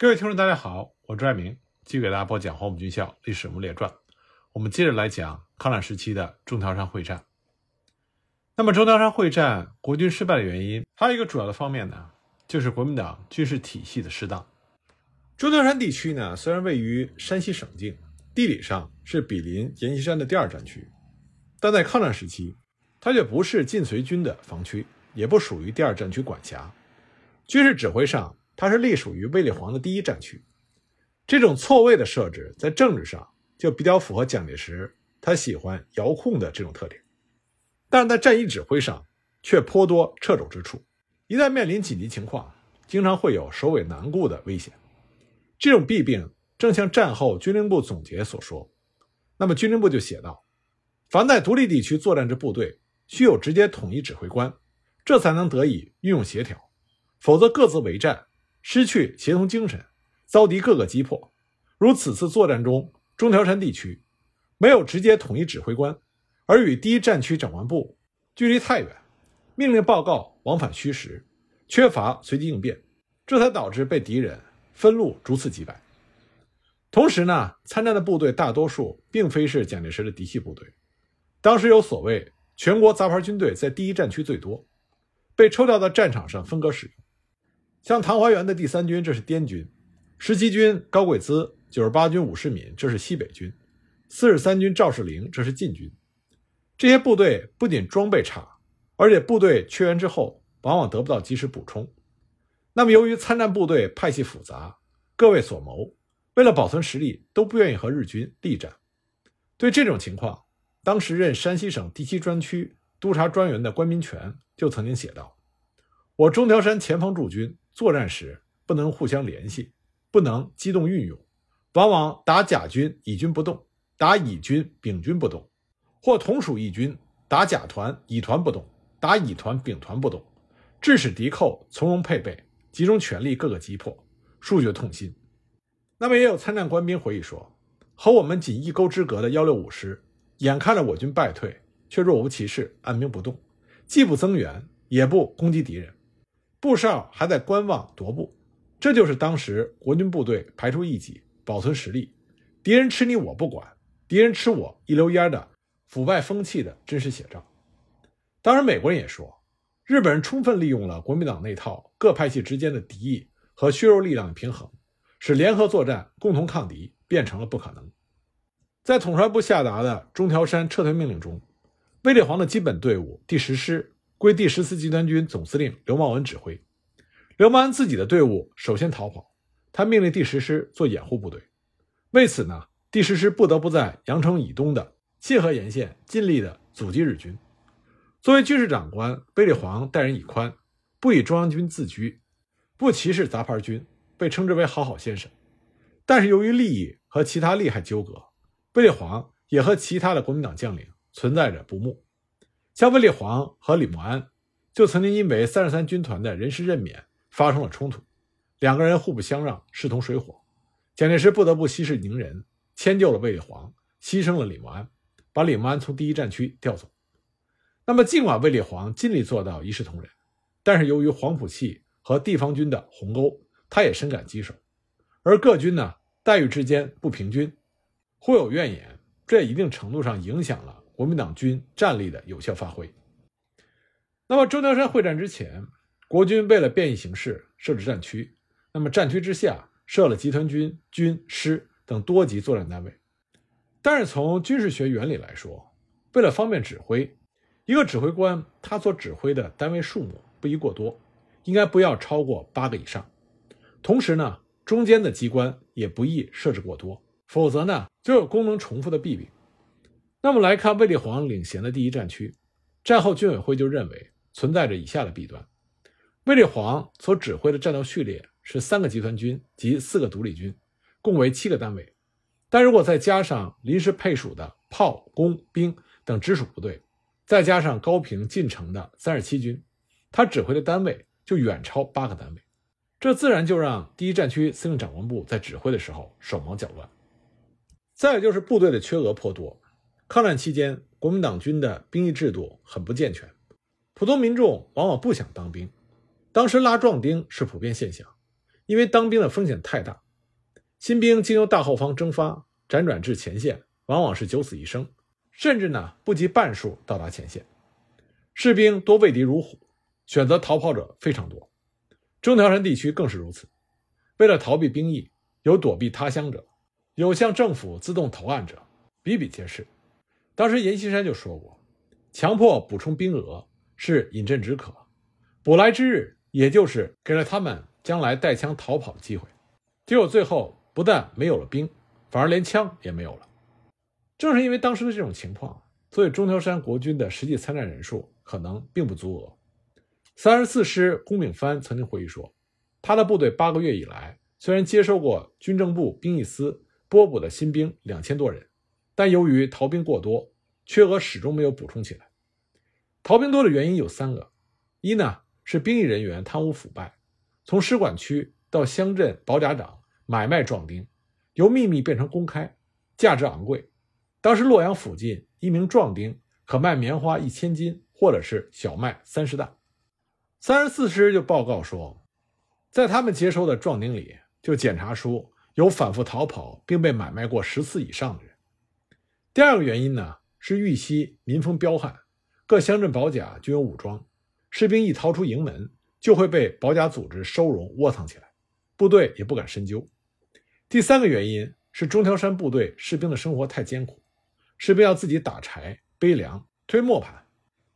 各位听众，大家好，我朱爱明，继续给大家播讲《黄埔军校历史人物列传》。我们接着来讲抗战时期的中条山会战。那么，中条山会战国军失败的原因，还有一个主要的方面呢，就是国民党军事体系的失当。中条山地区呢，虽然位于山西省境，地理上是比邻阎锡山的第二战区，但在抗战时期，它却不是晋绥军的防区，也不属于第二战区管辖。军事指挥上，它是隶属于卫立煌的第一战区。这种错位的设置，在政治上就比较符合蒋介石他喜欢遥控的这种特点，但是在战役指挥上却颇多掣肘之处。一旦面临紧急情况，经常会有首尾难顾的危险。这种弊病正像战后军令部总结所说，那么军令部就写道：凡在独立地区作战之部队，须有直接统一指挥官，这才能得以运用协调。否则各自为战，失去协同精神，遭敌各个击破。如此次作战中，中条山地区没有直接统一指挥官，而与第一战区长官部距离太远，命令报告往返虚实，缺乏随机应变，这才导致被敌人分路逐次击败。同时呢，参战的部队大多数并非是蒋介石的嫡系部队，当时有所谓全国杂牌军队在第一战区最多，被抽调到战场上分割使用。像唐华源的第三军，这是滇军；十七军高贵滋、九十八军武世敏，这是西北军；四十三军赵世灵，这是晋军。这些部队不仅装备差，而且部队缺员之后，往往得不到及时补充。那么，由于参战部队派系复杂，各为所谋，为了保存实力，都不愿意和日军力战。对这种情况，当时任山西省第七专区督察专员的关民权就曾经写道：“我中条山前方驻军。”作战时不能互相联系，不能机动运用，往往打甲军乙军不动，打乙军丙军不动，或同属一军打甲团乙团不动，打乙团丙团不动，致使敌寇从容配备，集中全力各个击破，数觉痛心。那么也有参战官兵回忆说，和我们仅一沟之隔的幺六五师，眼看着我军败退，却若无其事，按兵不动，既不增援，也不攻击敌人。布少还在观望踱步，这就是当时国军部队排除异己、保存实力，敌人吃你我不管，敌人吃我一溜烟的腐败风气的真实写照。当然，美国人也说，日本人充分利用了国民党那套各派系之间的敌意和削弱力量的平衡，使联合作战、共同抗敌变成了不可能。在统帅部下达的中条山撤退命令中，卫立煌的基本队伍第十师。归第十四集团军总司令刘茂文指挥。刘茂文自己的队伍首先逃跑，他命令第十师做掩护部队。为此呢，第十师不得不在阳城以东的沁河沿线尽力的阻击日军。作为军事长官，贝利煌待人以宽，不以中央军自居，不歧视杂牌军，被称之为好好先生。但是由于利益和其他利害纠葛，贝利煌也和其他的国民党将领存在着不睦。像卫立煌和李默安，就曾经因为三十三军团的人事任免发生了冲突，两个人互不相让，势同水火。蒋介石不得不息事宁人，迁就了卫立煌，牺牲了李默安，把李默安从第一战区调走。那么，尽管卫立煌尽力做到一视同仁，但是由于黄埔系和地方军的鸿沟，他也深感棘手。而各军呢，待遇之间不平均，互有怨言，这也一定程度上影响了。国民党军战力的有效发挥。那么，中条山会战之前，国军为了变异形势设置战区，那么战区之下设了集团军、军师等多级作战单位。但是从军事学原理来说，为了方便指挥，一个指挥官他所指挥的单位数目不宜过多，应该不要超过八个以上。同时呢，中间的机关也不宜设置过多，否则呢就有功能重复的弊病。那么来看卫立煌领衔的第一战区，战后军委会就认为存在着以下的弊端：卫立煌所指挥的战斗序列是三个集团军及四个独立军，共为七个单位。但如果再加上临时配属的炮、工、兵等直属部队，再加上高平进城的三十七军，他指挥的单位就远超八个单位。这自然就让第一战区司令长官部在指挥的时候手忙脚乱。再就是部队的缺额颇多。抗战期间，国民党军的兵役制度很不健全，普通民众往往不想当兵。当时拉壮丁是普遍现象，因为当兵的风险太大，新兵经由大后方征发，辗转至前线，往往是九死一生，甚至呢不及半数到达前线。士兵多畏敌如虎，选择逃跑者非常多。中条山地区更是如此。为了逃避兵役，有躲避他乡者，有向政府自动投案者，比比皆是。当时阎锡山就说过：“强迫补充兵额是饮鸩止渴，补来之日，也就是给了他们将来带枪逃跑的机会。结果最后不但没有了兵，反而连枪也没有了。正是因为当时的这种情况，所以中条山国军的实际参战人数可能并不足额。三十四师龚炳藩曾经回忆说。”他的部队八个月以来，虽然接收过军政部兵役司拨补的新兵两千多人，但由于逃兵过多，缺额始终没有补充起来。逃兵多的原因有三个：一呢是兵役人员贪污腐败，从师管区到乡镇保甲长买卖壮丁，由秘密变成公开，价值昂贵。当时洛阳附近一名壮丁可卖棉花一千斤，或者是小麦三十担。三十四师就报告说。在他们接收的壮丁里，就检查出有反复逃跑并被买卖过十次以上的人。第二个原因呢，是豫西民风彪悍，各乡镇保甲均有武装，士兵一逃出营门，就会被保甲组织收容窝藏起来，部队也不敢深究。第三个原因是中条山部队士兵的生活太艰苦，士兵要自己打柴、背粮、推磨盘，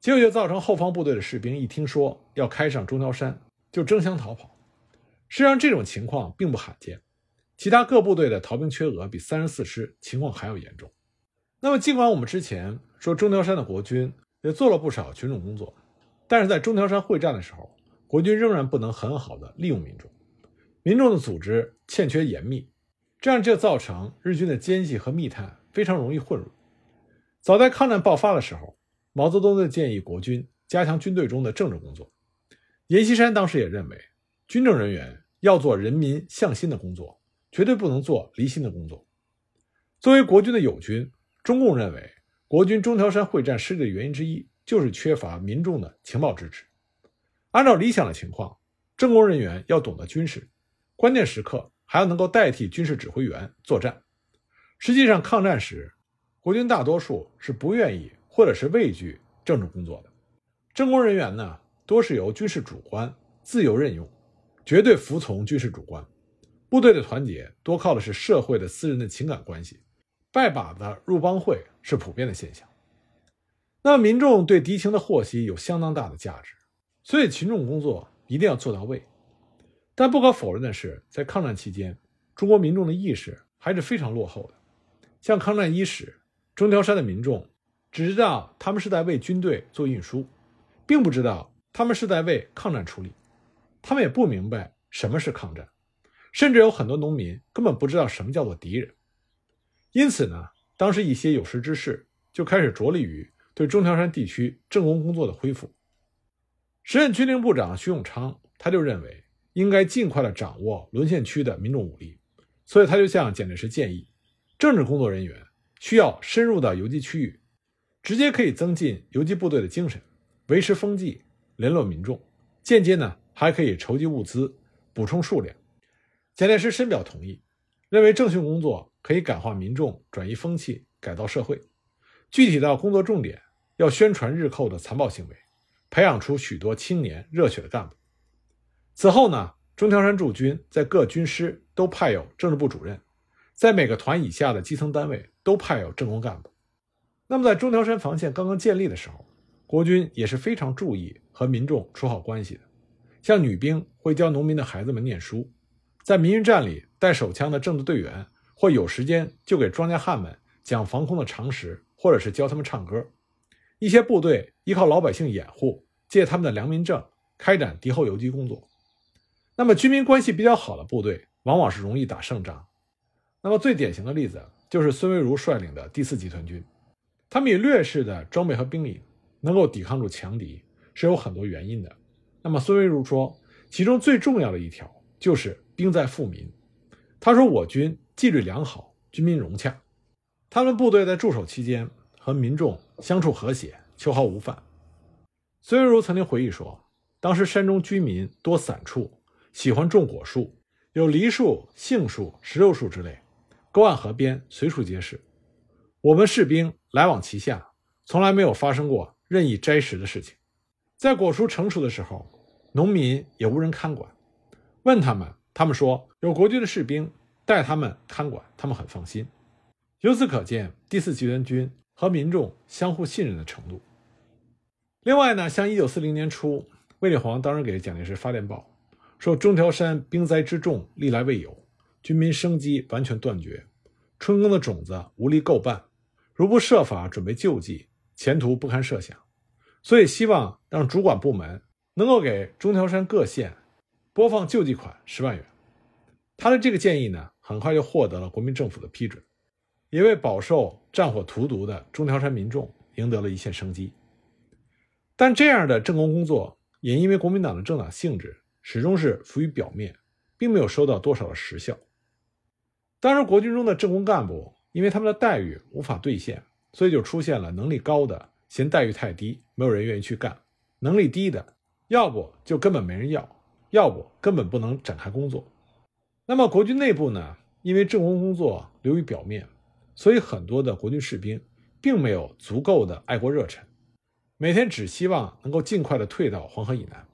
结果就造成后方部队的士兵一听说要开上中条山，就争相逃跑。实际上，这种情况并不罕见。其他各部队的逃兵缺额比三十四师情况还要严重。那么，尽管我们之前说中条山的国军也做了不少群众工作，但是在中条山会战的时候，国军仍然不能很好的利用民众，民众的组织欠缺严密，这样就造成日军的奸细和密探非常容易混入。早在抗战爆发的时候，毛泽东就建议国军加强军队中的政治工作。阎锡山当时也认为。军政人员要做人民向心的工作，绝对不能做离心的工作。作为国军的友军，中共认为国军中条山会战失利的原因之一就是缺乏民众的情报支持。按照理想的情况，政工人员要懂得军事，关键时刻还要能够代替军事指挥员作战。实际上，抗战时，国军大多数是不愿意或者是畏惧政治工作的。政工人员呢，多是由军事主官自由任用。绝对服从军事主官，部队的团结多靠的是社会的私人的情感关系，拜把子入帮会是普遍的现象。那民众对敌情的获悉有相当大的价值，所以群众工作一定要做到位。但不可否认的是，在抗战期间，中国民众的意识还是非常落后的。像抗战伊始，中条山的民众只知道他们是在为军队做运输，并不知道他们是在为抗战出力。他们也不明白什么是抗战，甚至有很多农民根本不知道什么叫做敌人。因此呢，当时一些有识之士就开始着力于对中条山地区政工工作的恢复。时任军令部长徐永昌他就认为应该尽快的掌握沦陷区的民众武力，所以他就向蒋介石建议，政治工作人员需要深入到游击区域，直接可以增进游击部队的精神，维持风纪，联络民众，间接呢。还可以筹集物资，补充数量。蒋介石深表同意，认为政训工作可以感化民众，转移风气，改造社会。具体到工作重点，要宣传日寇的残暴行为，培养出许多青年热血的干部。此后呢，中条山驻军在各军师都派有政治部主任，在每个团以下的基层单位都派有政工干部。那么，在中条山防线刚刚建立的时候，国军也是非常注意和民众处好关系的。像女兵会教农民的孩子们念书，在民运站里带手枪的政治队员，或有时间就给庄稼汉们讲防空的常识，或者是教他们唱歌。一些部队依靠老百姓掩护，借他们的良民证开展敌后游击工作。那么军民关系比较好的部队，往往是容易打胜仗。那么最典型的例子就是孙蔚如率领的第四集团军，他们以劣势的装备和兵力，能够抵抗住强敌，是有很多原因的。那么孙蔚如说，其中最重要的一条就是兵在富民。他说，我军纪律良好，军民融洽，他们部队在驻守期间和民众相处和谐，秋毫无犯。孙如曾经回忆说，当时山中居民多散处，喜欢种果树，有梨树、杏树、石榴树之类，沟岸河边随处皆是。我们士兵来往其下，从来没有发生过任意摘食的事情。在果树成熟的时候，农民也无人看管。问他们，他们说有国军的士兵带他们看管，他们很放心。由此可见，第四集团军和民众相互信任的程度。另外呢，像一九四零年初，卫立煌当时给蒋介石发电报，说中条山兵灾之重，历来未有，军民生机完全断绝，春耕的种子无力购办，如不设法准备救济，前途不堪设想。所以希望让主管部门能够给中条山各县播放救济款十万元。他的这个建议呢，很快就获得了国民政府的批准。也为饱受战火荼毒的中条山民众赢得了一线生机，但这样的政工工作也因为国民党的政党性质始终是浮于表面，并没有收到多少的实效。当时国军中的政工干部因为他们的待遇无法兑现，所以就出现了能力高的嫌待遇太低，没有人愿意去干；能力低的，要不就根本没人要，要不根本不能展开工作。那么国军内部呢，因为政工工作流于表面。所以，很多的国军士兵并没有足够的爱国热忱，每天只希望能够尽快的退到黄河以南。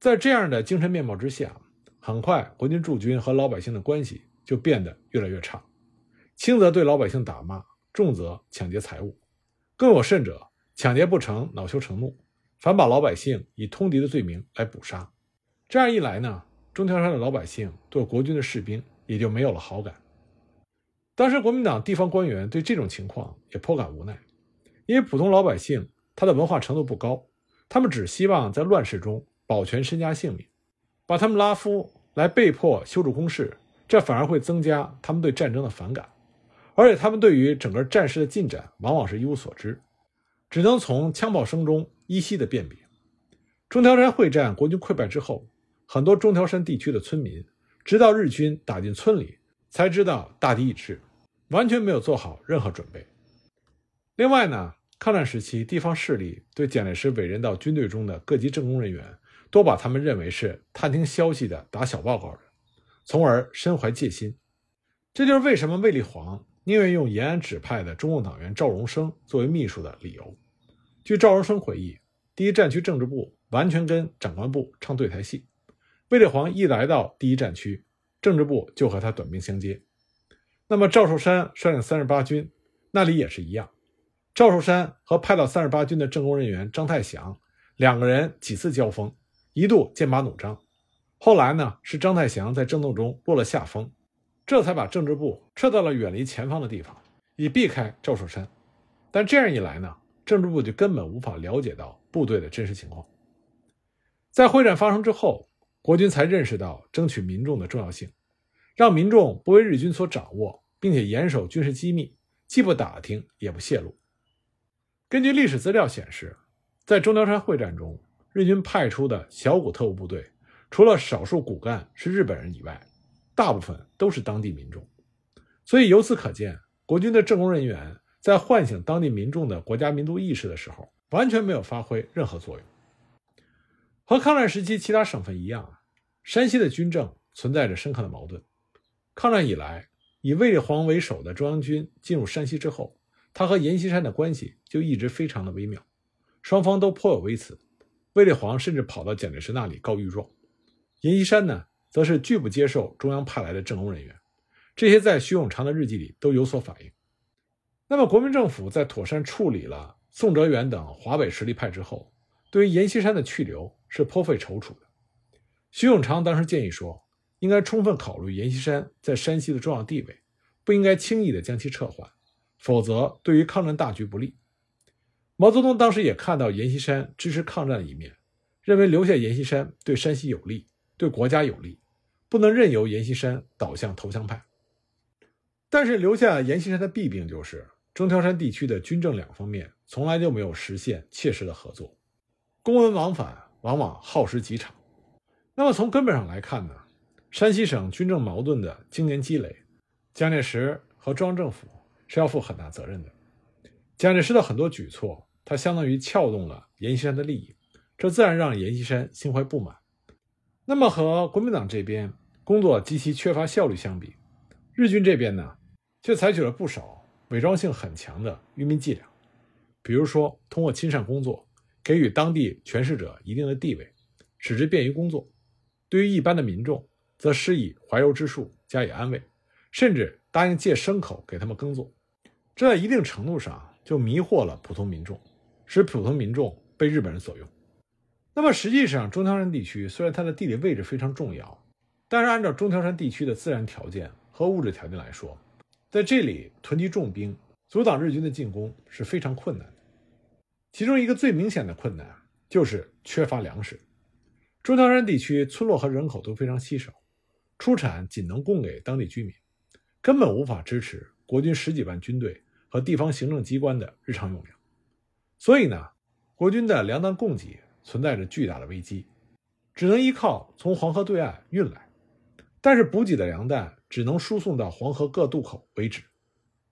在这样的精神面貌之下，很快国军驻军和老百姓的关系就变得越来越差，轻则对老百姓打骂，重则抢劫财物，更有甚者，抢劫不成恼羞成怒，反把老百姓以通敌的罪名来捕杀。这样一来呢，中条山的老百姓对国军的士兵也就没有了好感。当时国民党地方官员对这种情况也颇感无奈，因为普通老百姓他的文化程度不高，他们只希望在乱世中保全身家性命，把他们拉夫来被迫修筑工事，这反而会增加他们对战争的反感，而且他们对于整个战事的进展往往是一无所知，只能从枪炮声中依稀的辨别。中条山会战，国军溃败之后，很多中条山地区的村民，直到日军打进村里，才知道大敌已至。完全没有做好任何准备。另外呢，抗战时期，地方势力对蒋介石委任到军队中的各级政工人员，都把他们认为是探听消息的、打小报告的，从而身怀戒心。这就是为什么卫立煌宁愿用延安指派的中共党员赵荣生作为秘书的理由。据赵荣生回忆，第一战区政治部完全跟长官部唱对台戏，卫立煌一来到第一战区，政治部就和他短兵相接。那么赵寿山率领三十八军，那里也是一样。赵寿山和派到三十八军的政工人员张太祥两个人几次交锋，一度剑拔弩张。后来呢，是张太祥在争斗中落了下风，这才把政治部撤到了远离前方的地方，以避开赵寿山。但这样一来呢，政治部就根本无法了解到部队的真实情况。在会战发生之后，国军才认识到争取民众的重要性。让民众不为日军所掌握，并且严守军事机密，既不打听也不泄露。根据历史资料显示，在中条山会战中，日军派出的小股特务部队，除了少数骨干是日本人以外，大部分都是当地民众。所以由此可见，国军的政工人员在唤醒当地民众的国家民族意识的时候，完全没有发挥任何作用。和抗战时期其他省份一样，山西的军政存在着深刻的矛盾。抗战以来，以卫立煌为首的中央军进入山西之后，他和阎锡山的关系就一直非常的微妙，双方都颇有微词。卫立煌甚至跑到蒋介石那里告御状，阎锡山呢，则是拒不接受中央派来的政工人员。这些在徐永长的日记里都有所反映。那么，国民政府在妥善处理了宋哲元等华北实力派之后，对于阎锡山的去留是颇费踌躇的。徐永长当时建议说。应该充分考虑阎锡山在山西的重要地位，不应该轻易的将其撤换，否则对于抗战大局不利。毛泽东当时也看到阎锡山支持抗战的一面，认为留下阎锡山对山西有利，对国家有利，不能任由阎锡山倒向投降派。但是留下阎锡山的弊病就是中条山地区的军政两方面从来就没有实现切实的合作，公文往返往往耗时极长。那么从根本上来看呢？山西省军政矛盾的经年积累，蒋介石和中央政府是要负很大责任的。蒋介石的很多举措，他相当于撬动了阎锡山的利益，这自然让阎锡山心怀不满。那么和国民党这边，工作极其缺乏效率相比，日军这边呢，却采取了不少伪装性很强的愚民伎俩，比如说通过亲善工作给予当地权势者一定的地位，使之便于工作；对于一般的民众，则施以怀柔之术加以安慰，甚至答应借牲口给他们耕作。这在一定程度上就迷惑了普通民众，使普通民众被日本人所用。那么实际上，中条山地区虽然它的地理位置非常重要，但是按照中条山地区的自然条件和物质条件来说，在这里囤积重兵，阻挡日军的进攻是非常困难的。其中一个最明显的困难就是缺乏粮食。中条山地区村落和人口都非常稀少，出产仅能供给当地居民，根本无法支持国军十几万军队和地方行政机关的日常用粮。所以呢，国军的粮弹供给。存在着巨大的危机，只能依靠从黄河对岸运来，但是补给的粮弹只能输送到黄河各渡口为止，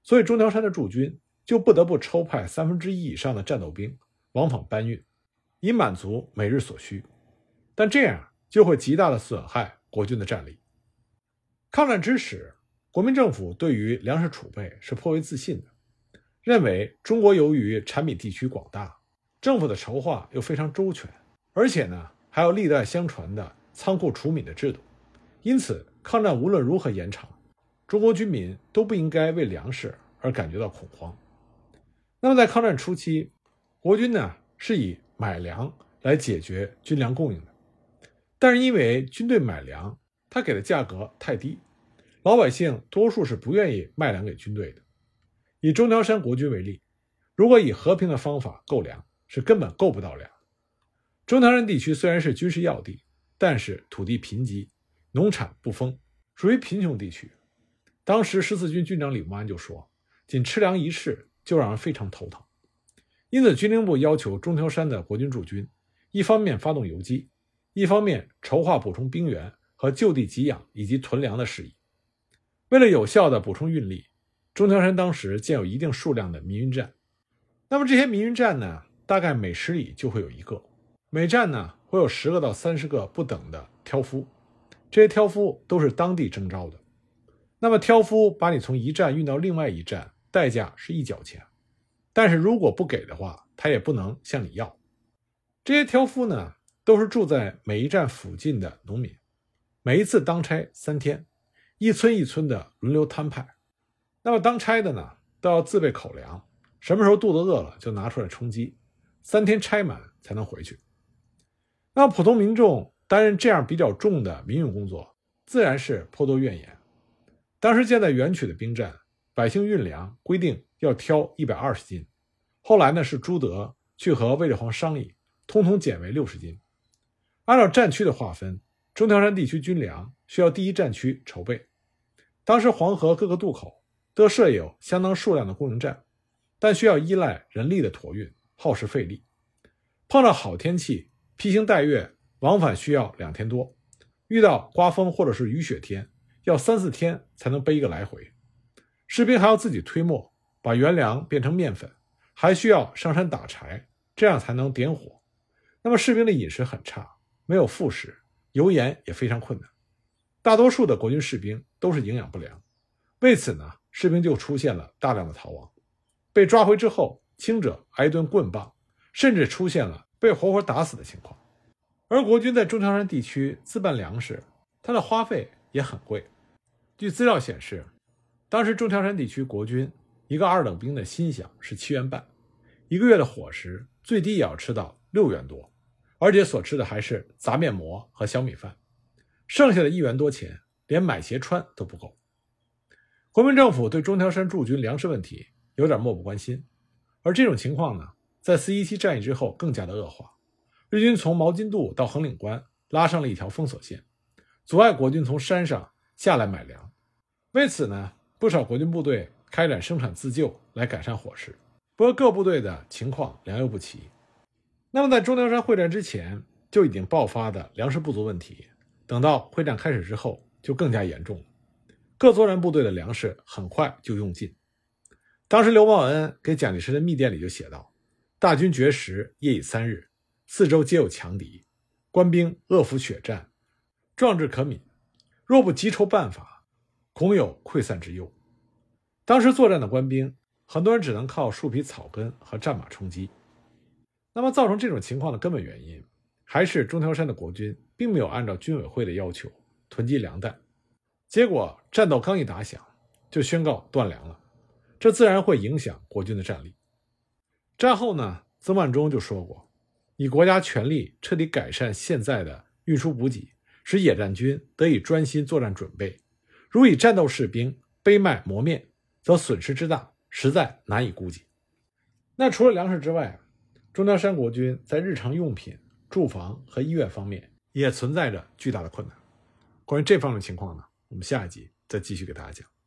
所以中条山的驻军就不得不抽派三分之一以上的战斗兵往返搬运，以满足每日所需，但这样就会极大的损害国军的战力。抗战之时，国民政府对于粮食储备是颇为自信的，认为中国由于产米地区广大。政府的筹划又非常周全，而且呢还有历代相传的仓库储米的制度，因此抗战无论如何延长，中国军民都不应该为粮食而感觉到恐慌。那么在抗战初期，国军呢是以买粮来解决军粮供应的，但是因为军队买粮，他给的价格太低，老百姓多数是不愿意卖粮给军队的。以中条山国军为例，如果以和平的方法购粮，是根本购不到粮。中条山地区虽然是军事要地，但是土地贫瘠，农产不丰，属于贫穷地区。当时十四军军长李默安就说：“仅吃粮一事就让人非常头疼。”因此，军令部要求中条山的国军驻军，一方面发动游击，一方面筹划补充兵员和就地给养以及囤粮的事宜。为了有效的补充运力，中条山当时建有一定数量的民运站。那么这些民运站呢？大概每十里就会有一个，每站呢会有十个到三十个不等的挑夫，这些挑夫都是当地征召的。那么挑夫把你从一站运到另外一站，代价是一角钱，但是如果不给的话，他也不能向你要。这些挑夫呢都是住在每一站附近的农民，每一次当差三天，一村一村的轮流摊派。那么当差的呢都要自备口粮，什么时候肚子饿了就拿出来充饥。三天拆满才能回去。那普通民众担任这样比较重的民用工作，自然是颇多怨言。当时建在原曲的兵站，百姓运粮规定要挑一百二十斤，后来呢是朱德去和卫立煌商议，通通减为六十斤。按照战区的划分，中条山地区军粮需要第一战区筹备。当时黄河各个渡口都设有相当数量的供应站，但需要依赖人力的驮运。耗时费力，碰到好天气，披星戴月往返需要两天多；遇到刮风或者是雨雪天，要三四天才能背一个来回。士兵还要自己推磨，把原粮变成面粉，还需要上山打柴，这样才能点火。那么士兵的饮食很差，没有副食，油盐也非常困难。大多数的国军士兵都是营养不良，为此呢，士兵就出现了大量的逃亡。被抓回之后。轻者挨一顿棍棒，甚至出现了被活活打死的情况。而国军在中条山地区自办粮食，它的花费也很贵。据资料显示，当时中条山地区国军一个二等兵的薪饷是七元半，一个月的伙食最低也要吃到六元多，而且所吃的还是杂面馍和小米饭，剩下的一元多钱连买鞋穿都不够。国民政府对中条山驻军粮食问题有点漠不关心。而这种情况呢，在四一七战役之后更加的恶化。日军从毛巾渡到横岭关拉上了一条封锁线，阻碍国军从山上下来买粮。为此呢，不少国军部队开展生产自救来改善伙食。不过各部队的情况良莠不齐。那么在中条山会战之前就已经爆发的粮食不足问题，等到会战开始之后就更加严重了。各作战部队的粮食很快就用尽。当时刘茂恩给蒋介石的密电里就写道：“大军绝食，夜已三日，四周皆有强敌，官兵饿服血战，壮志可悯。若不急筹办法，恐有溃散之忧。当时作战的官兵，很多人只能靠树皮草根和战马充饥。那么，造成这种情况的根本原因，还是中条山的国军并没有按照军委会的要求囤积粮弹，结果战斗刚一打响，就宣告断粮了，这自然会影响国军的战力。战后呢，曾万钟就说过：“以国家全力彻底改善现在的运输补给，使野战军得以专心作战准备。如以战斗士兵背麦磨面。”则损失之大，实在难以估计。那除了粮食之外，中条山国军在日常用品、住房和医院方面也存在着巨大的困难。关于这方面情况呢，我们下一集再继续给大家讲。